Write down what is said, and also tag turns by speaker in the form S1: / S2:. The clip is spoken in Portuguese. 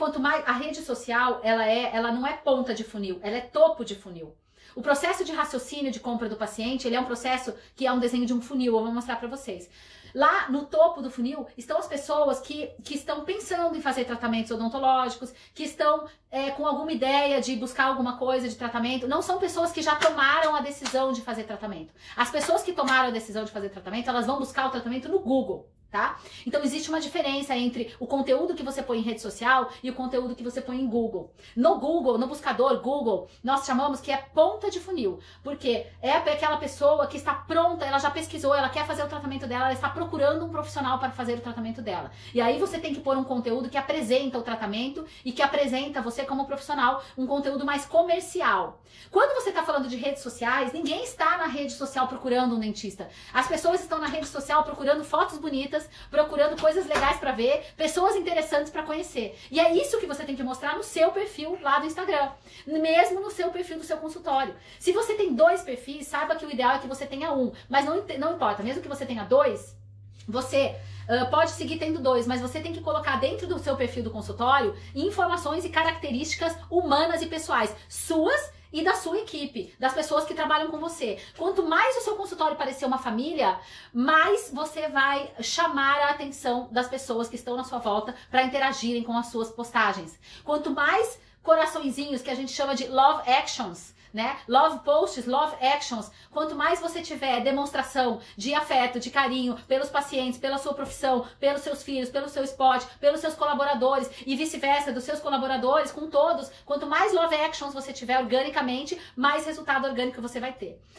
S1: Quanto mais a rede social, ela é, ela não é ponta de funil, ela é topo de funil. O processo de raciocínio de compra do paciente, ele é um processo que é um desenho de um funil, eu vou mostrar para vocês. Lá no topo do funil estão as pessoas que, que estão pensando em fazer tratamentos odontológicos, que estão é, com alguma ideia de buscar alguma coisa de tratamento. Não são pessoas que já tomaram a decisão de fazer tratamento. As pessoas que tomaram a decisão de fazer tratamento, elas vão buscar o tratamento no Google tá? Então existe uma diferença entre o conteúdo que você põe em rede social e o conteúdo que você põe em Google. No Google, no buscador Google, nós chamamos que é ponta de funil, porque é aquela pessoa que está pronta, ela já pesquisou, ela quer fazer o tratamento dela, ela está procurando um profissional para fazer o tratamento dela. E aí você tem que pôr um conteúdo que apresenta o tratamento e que apresenta você como profissional, um conteúdo mais comercial. Quando você está falando de redes sociais, ninguém está na rede social procurando um dentista. As pessoas estão na rede social procurando fotos bonitas procurando coisas legais para ver, pessoas interessantes para conhecer. E é isso que você tem que mostrar no seu perfil lá do Instagram, mesmo no seu perfil do seu consultório. Se você tem dois perfis, saiba que o ideal é que você tenha um, mas não, não importa, mesmo que você tenha dois, você Uh, pode seguir tendo dois, mas você tem que colocar dentro do seu perfil do consultório informações e características humanas e pessoais suas e da sua equipe, das pessoas que trabalham com você. Quanto mais o seu consultório parecer uma família, mais você vai chamar a atenção das pessoas que estão na sua volta para interagirem com as suas postagens. Quanto mais coraçõezinhos que a gente chama de love actions, né? Love posts, love actions. Quanto mais você tiver demonstração de afeto, de carinho pelos pacientes, pela sua profissão, pelos seus filhos, pelo seu spot, pelos seus colaboradores e vice-versa, dos seus colaboradores com todos, quanto mais love actions você tiver organicamente, mais resultado orgânico você vai ter.